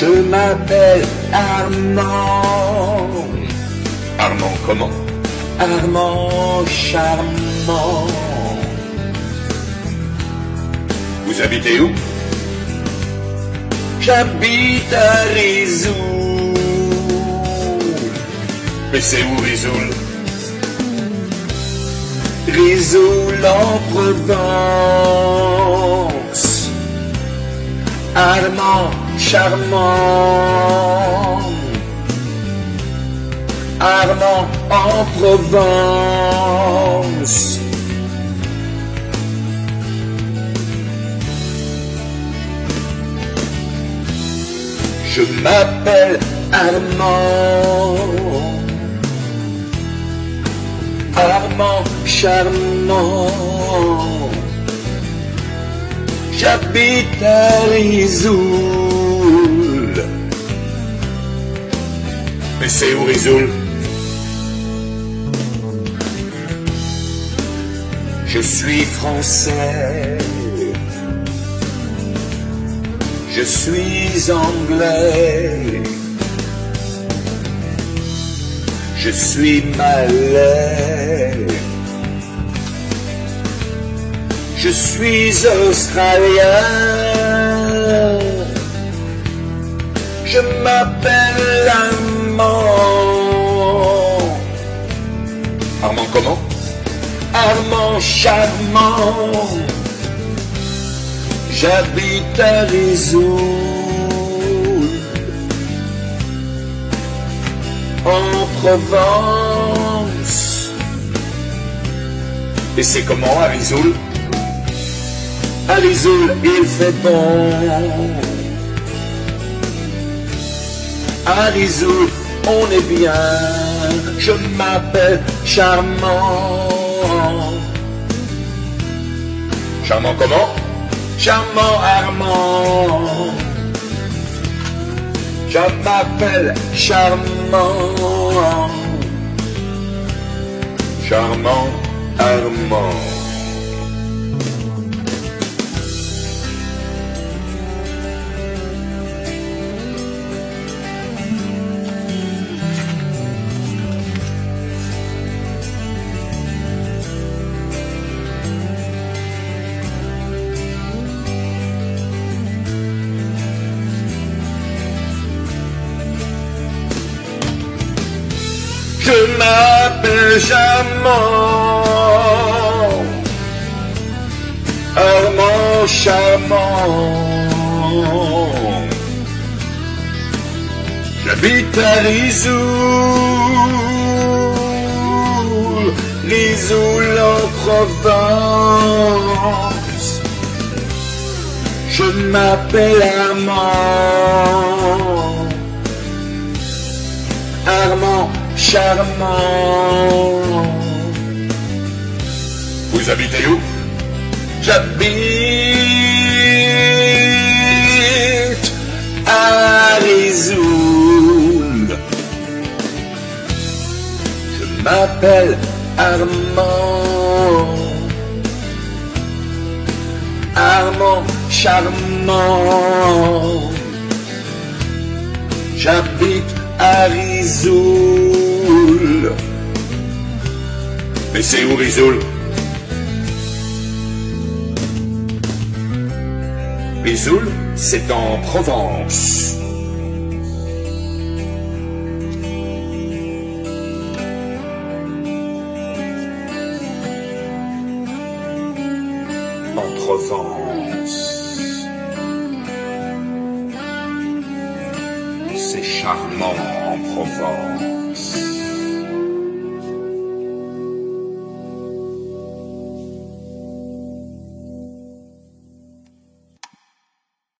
Je m'appelle Armand. Armand comment? Armand charmant. Vous habitez où? J'habite à Rizoul. Mais c'est où Rizoul? Rizoul en Provence. Armand charmant. Armand en Provence. Je m'appelle Armand. Armand charmant. J'habite à Rizoul. Je suis français. Je suis anglais. Je suis malais. Je suis australien. Je m'appelle Armand. Armand comment Armand charmant. J'habite à Rizoul. En Provence. Et c'est comment à Rizoul À Rizoul, il fait bon. À Rizoul, on est bien. Je m'appelle Charmant. Charmant comment? Charmant Armand. Je m'appelle Charmant. Charmant Armand. Je m'appelle Charmant. Armand Charmant. J'habite à Rizoul. Rizoul en Provence. Je m'appelle Armand. Armand charmant. Vous habitez où? J'habite à Rizoul. Je m'appelle Armand. Armand charmant. J'habite à Mais c'est où Rizoul? Rizoul, c'est en Provence. En Provence. C'est charmant en Provence.